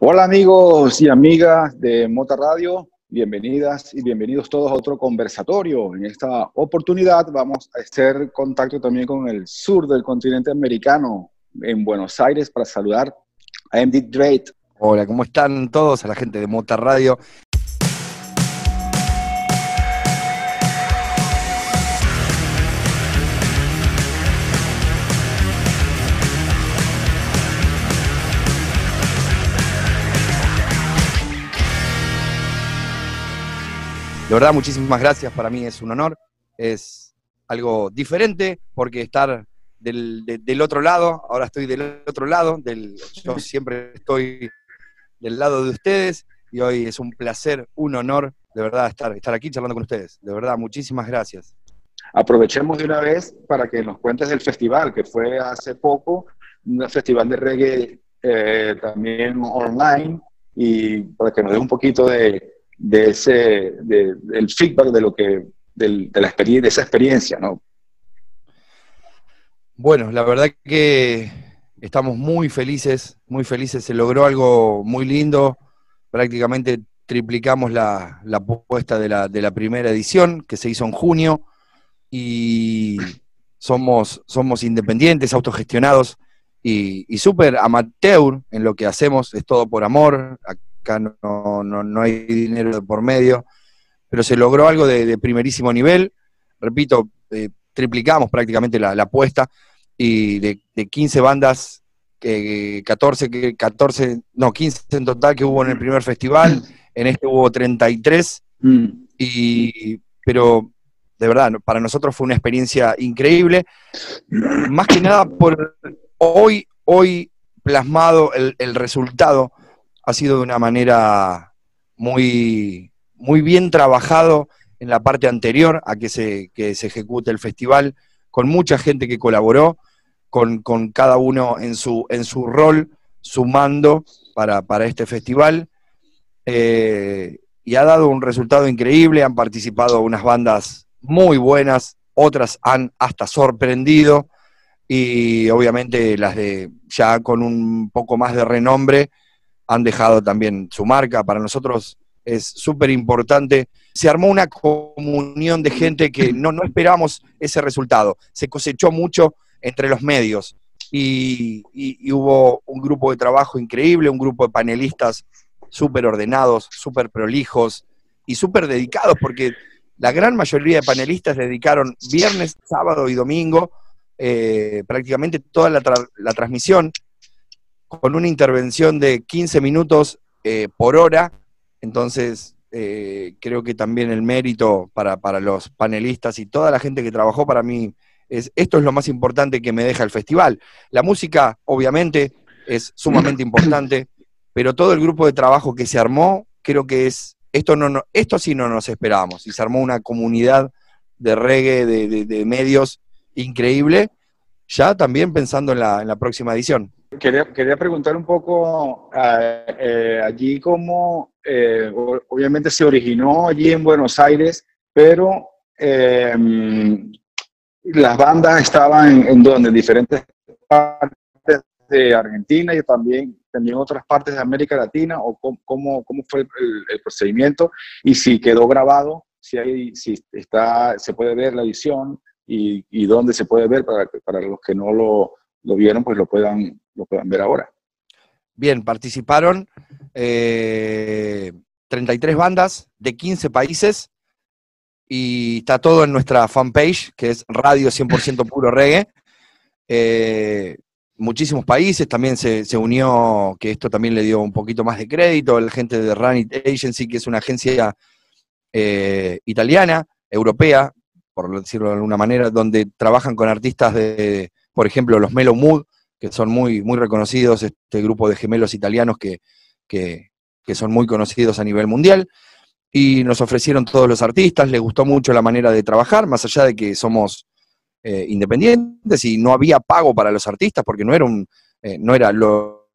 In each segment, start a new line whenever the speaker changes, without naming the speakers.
Hola amigos y amigas de Mota Radio, bienvenidas y bienvenidos todos a otro conversatorio. En esta oportunidad vamos a hacer contacto también con el sur del continente americano, en Buenos Aires, para saludar a MD Drake.
Hola, ¿cómo están todos? A la gente de Mota Radio. De verdad, muchísimas gracias. Para mí es un honor. Es algo diferente porque estar del, otro lado, ahora estoy del otro lado, del, yo siempre estoy del lado de ustedes y hoy es un placer, un honor, de verdad, estar, estar aquí charlando con ustedes. De verdad, muchísimas gracias.
Aprovechemos de una vez para que nos cuentes del festival, que fue hace poco, un festival de reggae eh, también online, y para que nos dé un poquito de, de ese, del feedback de lo que, de, la experiencia, de esa experiencia, ¿no?
Bueno, la verdad que estamos muy felices, muy felices. Se logró algo muy lindo. Prácticamente triplicamos la, la de la, de la primera edición, que se hizo en junio, y somos, somos independientes, autogestionados y, y súper amateur en lo que hacemos. Es todo por amor acá no, no, hay dinero por medio, pero se logró algo de, primerísimo nivel. Repito, eh, triplicamos prácticamente la, apuesta y de, 15 bandas, que 14, 14, no, 15 en total que hubo en el primer festival, en este hubo 33, mm. y, pero de verdad, para nosotros fue una experiencia increíble, más que nada por hoy, hoy plasmado el, el resultado ha sido de una manera muy, muy bien trabajado en la parte anterior a que se, que se ejecute el festival, con mucha gente que colaboró, con, cada uno en su, en su rol, sumando para, este festival. Eh, y ha dado un resultado increíble, han participado unas bandas muy buenas, otras han hasta sorprendido, y obviamente las de ya con un poco más de renombre, han dejado también su marca. Para nosotros es súper importante. Se armó una comunión de gente que no, no esperábamos ese resultado. Se cosechó mucho entre los medios y, hubo un grupo de trabajo increíble, un grupo de panelistas súper ordenados, súper prolijos y súper dedicados, porque la gran mayoría de panelistas dedicaron viernes, sábado y domingo eh, prácticamente toda la, la transmisión con una intervención de 15 minutos eh, por hora. Entonces, eh, creo que también el mérito para, los panelistas y toda la gente que trabajó para mí, es, esto es lo más importante que me deja el festival. La música, obviamente, es sumamente importante, pero todo el grupo de trabajo que se armó, creo que es, esto, no, esto sí no nos esperábamos, y se armó una comunidad de reggae, de, medios increíble, ya también pensando en la próxima edición.
Quería, quería preguntar un poco eh, allí cómo, eh, obviamente se originó allí en Buenos Aires, pero em, las bandas estaban en, donde, en diferentes partes de Argentina y también, también otras partes de América Latina, o cómo, cómo fue el, procedimiento y si quedó grabado, si, hay, si está, se puede ver la edición y, y dónde se puede ver para, para los que no lo, lo vieron, pues lo puedan lo puedan ver ahora.
Bien, participaron 33 eh, bandas de 15 países y está todo en nuestra fanpage, que es Radio 100% Puro Reggae. Eh, muchísimos países, también se, unió, que esto también le dio un poquito más de crédito, la gente de Run Agency, que es una agencia eh, italiana, europea, por decirlo de alguna manera, donde trabajan con artistas de, por ejemplo, los Melo Mood, que son muy, muy reconocidos, este grupo de gemelos italianos que, son muy conocidos a nivel mundial. Y nos ofrecieron todos los artistas, les gustó mucho la manera de trabajar, más allá de que somos eh, independientes y no había pago para los artistas, porque no era, un, eh, no era lo,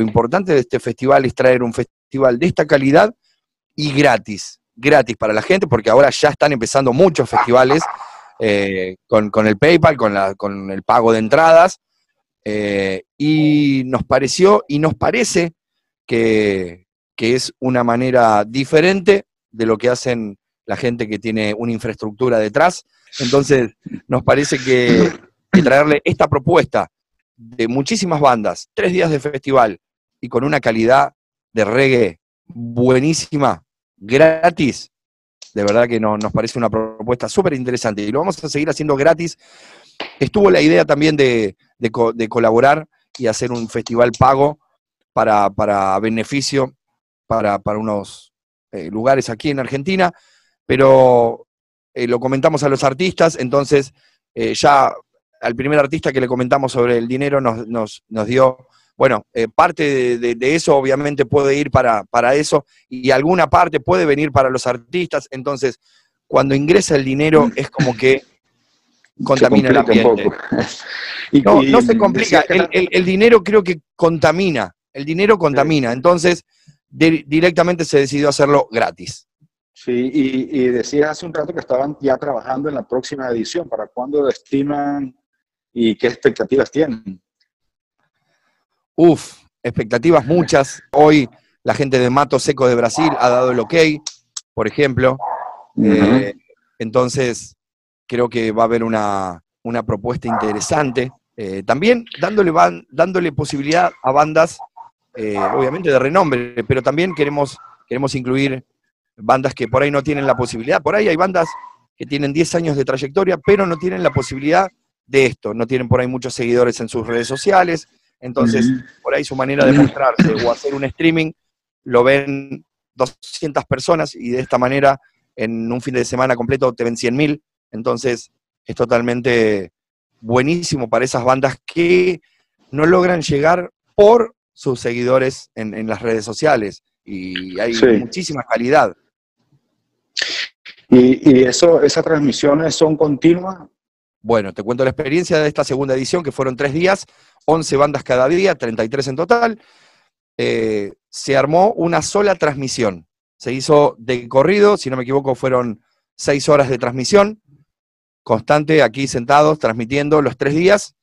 importante de este festival es traer un festival de esta calidad y gratis, gratis para la gente, porque ahora ya están empezando muchos festivales eh, con, el PayPal, con, el pago de entradas, eh, y nos pareció y nos parece que es una manera diferente de lo que hacen la gente que tiene una infraestructura detrás. Entonces, nos parece que, traerle esta propuesta de muchísimas bandas, tres días de festival y con una calidad de reggae buenísima, gratis, de verdad que no, nos parece una propuesta súper interesante y lo vamos a seguir haciendo gratis. Estuvo la idea también de, colaborar y hacer un festival pago para, beneficio para, para unos eh, lugares aquí en Argentina pero eh, lo comentamos a los artistas, entonces eh, ya al primer artista que le comentamos sobre el dinero nos, nos, dio, bueno, eh, parte de, eso obviamente puede ir para, para eso y alguna parte puede venir para los artistas, entonces cuando ingresa el dinero es como que contamina el ambiente. no, no se complica, el, dinero creo que contamina, el dinero contamina, entonces directamente se decidió hacerlo gratis.
Sí, y, y decías hace un rato que estaban ya trabajando en la próxima edición. ¿Para cuándo estiman y qué expectativas tienen?
Uf, expectativas muchas. Hoy la gente de Mato Seco de Brasil ha dado el ok, por ejemplo. Eh, entonces, creo que va a haber una, propuesta interesante. Eh, también dándole, dándole posibilidad a bandas, eh, obviamente de renombre, pero también queremos, queremos incluir bandas que por ahí no tienen la posibilidad. Por ahí hay bandas que tienen 10 años de trayectoria, pero no tienen la posibilidad de esto. No tienen por ahí muchos seguidores en sus redes sociales. Entonces, por ahí su manera de mostrarse o hacer un streaming lo ven 200 personas y de esta manera en un fin de semana completo te ven 100.000. Entonces, es totalmente buenísimo para esas bandas que no logran llegar por sus seguidores en, las redes sociales. Y hay muchísima calidad.
¿Y, eso, esas transmisiones son continuas?
Bueno, te cuento la experiencia de esta segunda edición, que fueron tres días, 11 bandas cada día, 33 en total. Eh, se armó una sola transmisión. Se hizo de corrido, si no me equivoco, fueron seis horas de transmisión, constante aquí sentados, transmitiendo los tres días,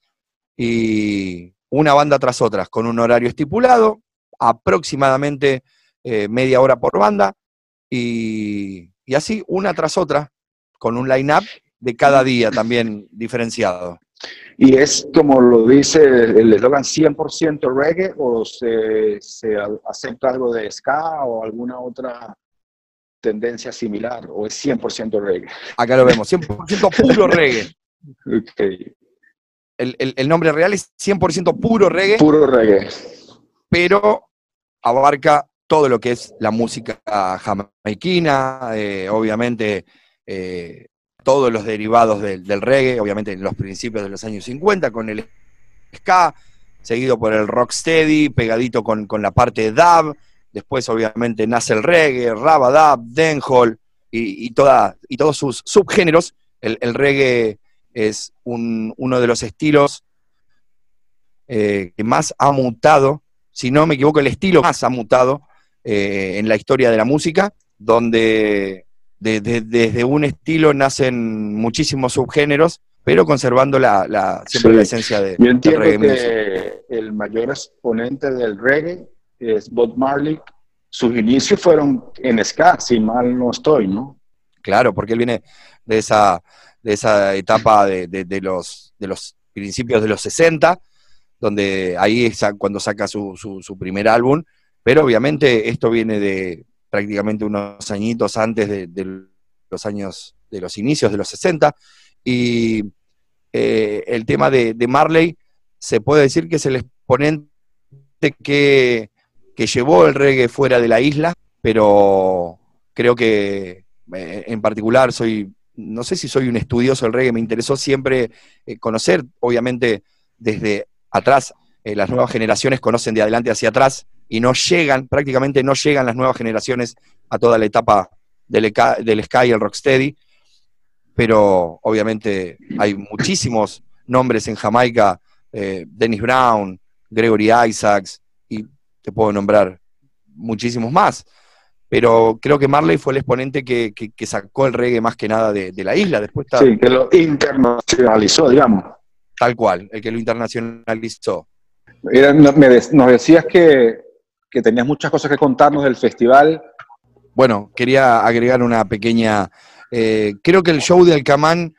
y una banda tras otra, con un horario estipulado, aproximadamente eh, media hora por banda, y y así una tras otra, con un line-up de cada día también diferenciado.
¿Y es como lo dice el eslogan 100% reggae o se, se, acepta algo de ska o alguna otra tendencia similar o es 100% reggae?
Acá lo vemos, 100% puro reggae. Okay. El, el, el, nombre real es 100% puro reggae.
Puro reggae.
Pero abarca todo lo que es la música jamaiquina, eh, obviamente eh, todos los derivados del, reggae, obviamente en los principios de los años 50 con el ska, seguido por el rocksteady, pegadito con, la parte dub, después obviamente nace el reggae, rabadab, dancehall y, y, y todos sus subgéneros. El, reggae es uno de los estilos eh, que más ha mutado, si no me equivoco, el estilo más ha mutado eh, en la historia de la música, donde desde un estilo nacen muchísimos subgéneros, pero conservando la, siempre la esencia de,
Yo entiendo que el mayor exponente del reggae es Bob Marley. Sus inicios fueron en ska, si mal no estoy, ¿no?
Claro, porque él viene de esa, de esa etapa de, los, de los principios de los 60, donde ahí es cuando saca su, su primer álbum, pero obviamente esto viene de prácticamente unos añitos antes de, los años, de los inicios de los 60. Y eh, el tema de, Marley se puede decir que es el exponente que, llevó el reggae fuera de la isla, pero creo que eh, en particular soy, no sé si soy un estudioso del reggae, me interesó siempre eh, conocer, obviamente desde atrás, las nuevas generaciones conocen de adelante hacia atrás y no llegan, prácticamente no llegan las nuevas generaciones a toda la etapa del, del Sky y el Rocksteady, pero obviamente hay muchísimos nombres en Jamaica, eh, Dennis Brown, Gregory Isaacs, y te puedo nombrar muchísimos más. Pero creo que Marley fue el exponente que, sacó el reggae más que nada de, la isla. Después
Sí, que lo internacionalizó, digamos.
Tal cual, el que lo internacionalizó.
nos decías que que tenías muchas cosas que contarnos del festival.
Bueno, quería agregar una pequeña... Eh, creo que el show de Alcamán,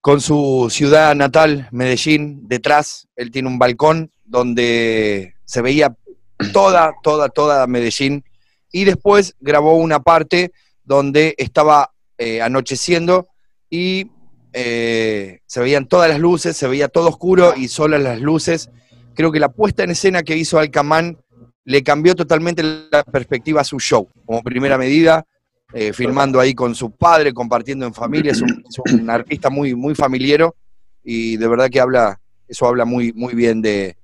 con su ciudad natal, Medellín, detrás, él tiene un balcón donde se veía toda, toda, toda Medellín. Y después grabó una parte donde estaba eh, anocheciendo y eh, se veían todas las luces, se veía todo oscuro y solo las luces. Creo que la puesta en escena que hizo Alcamán le cambió totalmente la perspectiva a su show, como primera medida, eh, filmando ahí con su padre, compartiendo en familia, es un, artista muy, muy familiero y de verdad que habla, eso habla muy, muy bien de,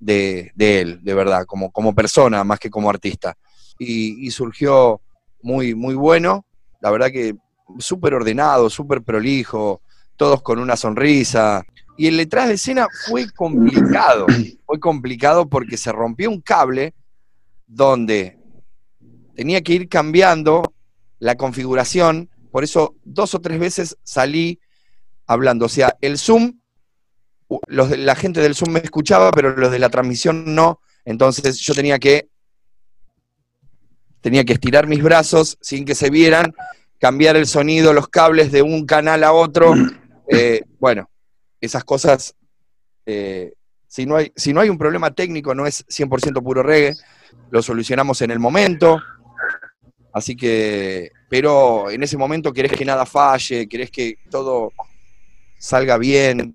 él, de verdad, como, como persona más que como artista. Y, y surgió muy, muy bueno, la verdad que súper ordenado, súper prolijo, todos con una sonrisa. Y el detrás de escena fue complicado, fue complicado porque se rompió un cable donde tenía que ir cambiando la configuración, por eso dos o tres veces salí hablando. O sea, el Zoom, los de, la gente del Zoom me escuchaba, pero los de la transmisión no. Entonces yo tenía que tenía que estirar mis brazos sin que se vieran, cambiar el sonido, los cables de un canal a otro. Eh, bueno, esas cosas, eh, si, no hay, si no hay un problema técnico, no es 100% puro reggae, lo solucionamos en el momento. Así que, pero en ese momento querés que nada falle, querés que todo salga bien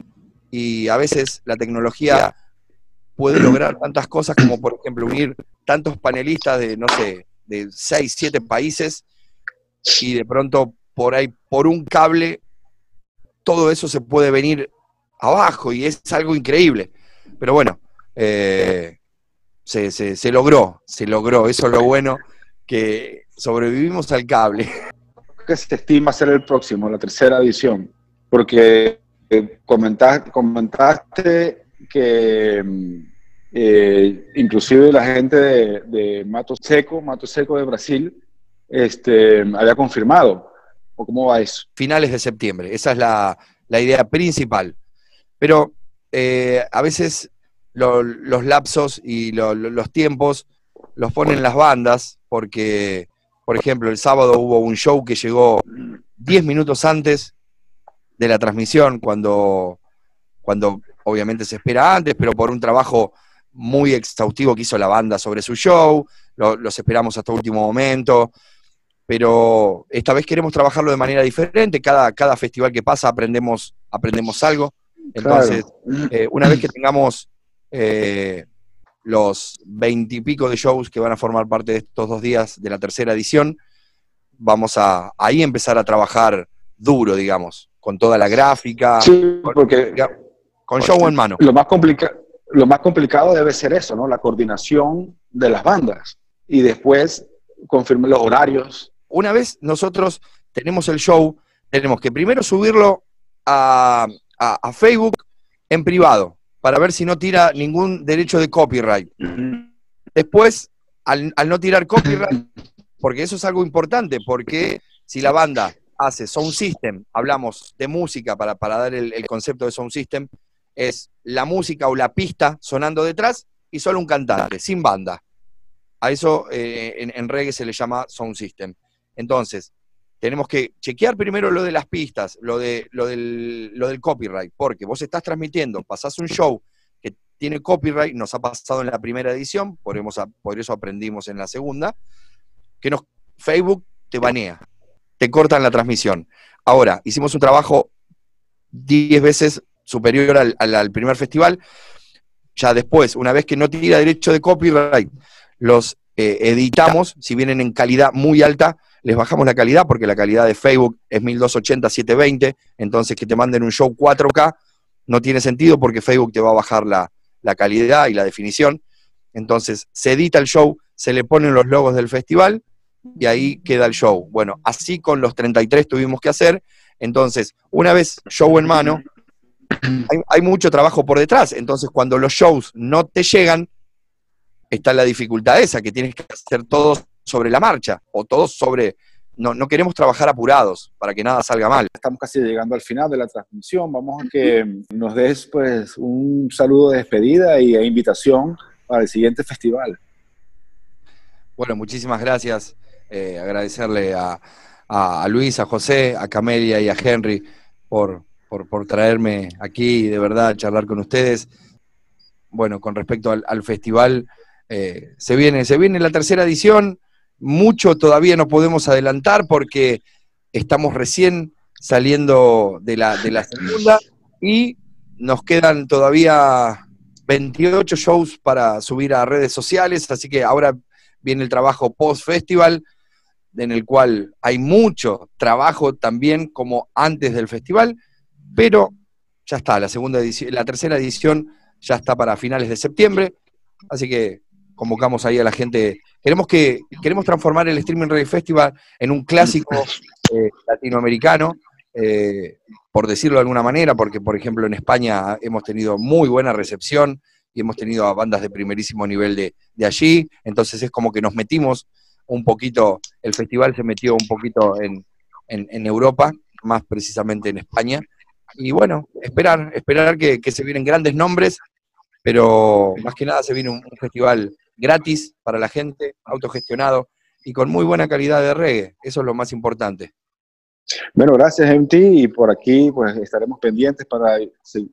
y a veces la tecnología puede lograr tantas cosas como por ejemplo unir tantos panelistas de, no sé, de 6, 7 países y de pronto por ahí, por un cable, todo eso se puede venir abajo y es algo increíble. Pero bueno, eh, se, se, logró, se logró, eso es lo bueno, que sobrevivimos al cable.
¿Qué se estima ser el próximo, la tercera edición? Porque eh, comentaste, comentaste que mm, eh, inclusive la gente de, Mato Seco, Mato Seco de Brasil, este, había confirmado. ¿O cómo va eso?
Finales de septiembre, esa es la, idea principal. Pero eh, a veces los lapsos y los tiempos los ponen las bandas, porque, por ejemplo, el sábado hubo un show que llegó 10 minutos antes de la transmisión, cuando, cuando obviamente se espera antes, pero por un trabajo muy exhaustivo que hizo la banda sobre su show, los esperamos hasta último momento, pero esta vez queremos trabajarlo de manera diferente, cada, cada festival que pasa aprendemos, aprendemos algo, entonces eh, una vez que tengamos eh, los veintipico de shows que van a formar parte de estos dos días de la tercera edición, vamos a ahí empezar a trabajar duro, digamos, con toda la gráfica,
porque,
con show en mano.
Lo más complicado lo más complicado debe ser eso, ¿no? La coordinación de las bandas y después confirmar los horarios.
Una vez nosotros tenemos el show, tenemos que primero subirlo a, Facebook en privado para ver si no tira ningún derecho de copyright. Después, al, no tirar copyright, porque eso es algo importante, porque si la banda hace sound system, hablamos de música para, para dar el, concepto de sound system, es la música o la pista sonando detrás y solo un cantante, sin banda. A eso eh, en, reggae se le llama sound system. Entonces, tenemos que chequear primero lo de las pistas, lo, de, lo, del, copyright, porque vos estás transmitiendo, pasás un show que tiene copyright, nos ha pasado en la primera edición, por, por eso aprendimos en la segunda, que nos, Facebook te banea, te cortan la transmisión. Ahora, hicimos un trabajo 10 veces superior al, primer festival. Ya después, una vez que no tira derecho de copyright, los eh, editamos, si vienen en calidad muy alta, les bajamos la calidad porque la calidad de Facebook es 1280 720, entonces que te manden un show 4K no tiene sentido porque Facebook te va a bajar la, la calidad y la definición. Entonces se edita el show, se le ponen los logos del festival y ahí queda el show. Bueno, así con los 33 tuvimos que hacer. Entonces, una vez show en mano, hay, mucho trabajo por detrás. Entonces, cuando los shows no te llegan, está la dificultad esa, que tienes que hacer todo sobre la marcha o todo sobre... No, no queremos trabajar apurados para que nada salga mal.
Estamos casi llegando al final de la transmisión. Vamos a que nos des pues un saludo de despedida y invitación para el siguiente festival.
Bueno, muchísimas gracias. Eh, agradecerle a, Luis, a José, a Camelia y a Henry por, por, traerme aquí de verdad a charlar con ustedes. Bueno, con respecto al, festival, eh, se, viene, se viene la tercera edición. Mucho todavía no podemos adelantar porque estamos recién saliendo de la, de la segunda y nos quedan todavía 28 shows para subir a redes sociales, así que ahora viene el trabajo post-festival, en el cual hay mucho trabajo también como antes del festival, pero ya está, la segunda edición, la tercera edición ya está para finales de septiembre, así que convocamos ahí a la gente. Queremos que queremos transformar el Streaming Reggae Festival en un clásico eh, latinoamericano, eh, por decirlo de alguna manera, porque por ejemplo en España hemos tenido muy buena recepción y hemos tenido a bandas de primerísimo nivel de, allí, entonces es como que nos metimos un poquito, el festival se metió un poquito en, Europa, más precisamente en España, y bueno, esperar, esperar que, se vienen grandes nombres, pero más que nada se viene un, festival gratis para la gente, autogestionado y con muy buena calidad de reggae, eso es lo más importante.
Bueno, gracias MT y por aquí pues estaremos pendientes para,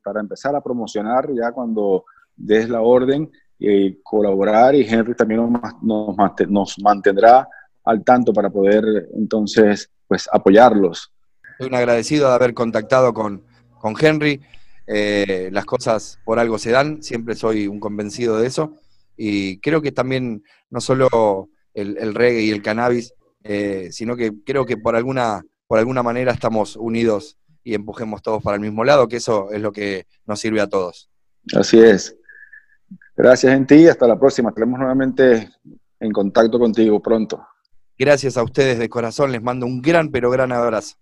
para empezar a promocionar ya cuando des la orden y colaborar y Henry también nos, nos, mantendrá al tanto para poder entonces pues apoyarlos.
Soy un agradecido de haber contactado con, con Henry. Eh, las cosas por algo se dan, siempre soy un convencido de eso. Y creo que también no solo el, reggae y el cannabis, eh, sino que creo que por alguna, por alguna manera estamos unidos y empujemos todos para el mismo lado, que eso es lo que nos sirve a todos.
Así es. Gracias en ti, hasta la próxima. Estaremos nuevamente en contacto contigo pronto.
Gracias a ustedes de corazón, les mando un gran, pero gran abrazo.